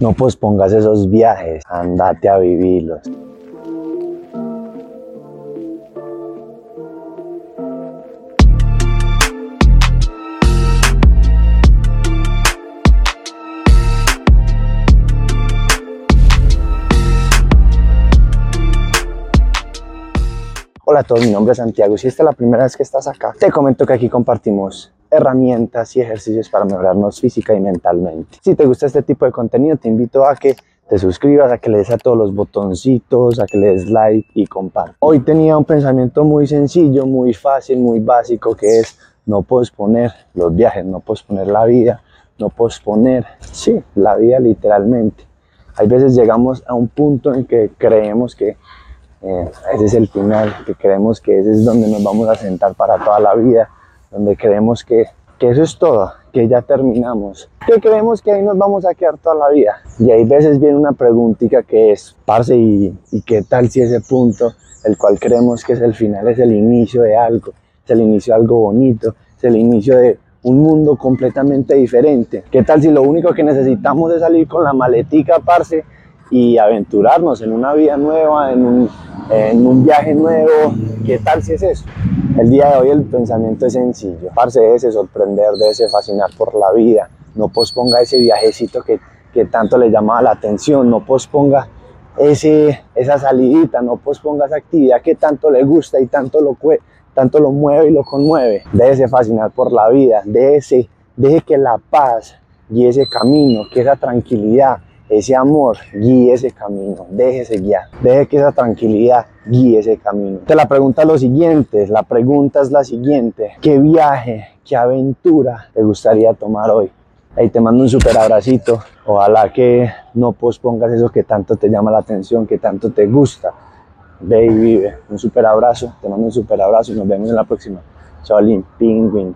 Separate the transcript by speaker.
Speaker 1: No pospongas esos viajes, andate a vivirlos. Hola a todos, mi nombre es Santiago. Si esta es la primera vez que estás acá, te comento que aquí compartimos herramientas y ejercicios para mejorarnos física y mentalmente. Si te gusta este tipo de contenido, te invito a que te suscribas, a que le des a todos los botoncitos, a que le des like y compartas. Hoy tenía un pensamiento muy sencillo, muy fácil, muy básico, que es no posponer los viajes, no posponer la vida, no posponer, sí, la vida literalmente. Hay veces llegamos a un punto en que creemos que eh, ese es el final, que creemos que ese es donde nos vamos a sentar para toda la vida, donde creemos que, que eso es todo, que ya terminamos, que creemos que ahí nos vamos a quedar toda la vida. Y hay veces viene una preguntita que es, parce, ¿y, ¿y qué tal si ese punto, el cual creemos que es el final, es el inicio de algo, es el inicio de algo bonito, es el inicio de un mundo completamente diferente? ¿Qué tal si lo único que necesitamos es salir con la maletica, parce, y aventurarnos en una vida nueva, en un, en un viaje nuevo. ¿Qué tal si es eso? El día de hoy el pensamiento es sencillo. Parce, déjese sorprender, déjese fascinar por la vida. No posponga ese viajecito que, que tanto le llamaba la atención. No posponga ese, esa salidita, no posponga esa actividad que tanto le gusta y tanto lo, tanto lo mueve y lo conmueve. Déjese fascinar por la vida. Déjese, deje que la paz y ese camino, que esa tranquilidad, ese amor guíe ese camino, déjese guiar, deje que esa tranquilidad guíe ese camino. Te la pregunta es lo siguiente, la pregunta es la siguiente, ¿qué viaje, qué aventura te gustaría tomar hoy? Ahí te mando un super abracito, ojalá que no pospongas eso que tanto te llama la atención, que tanto te gusta. Ve y vive, un super abrazo, te mando un super abrazo y nos vemos en la próxima. Chao, Penguin.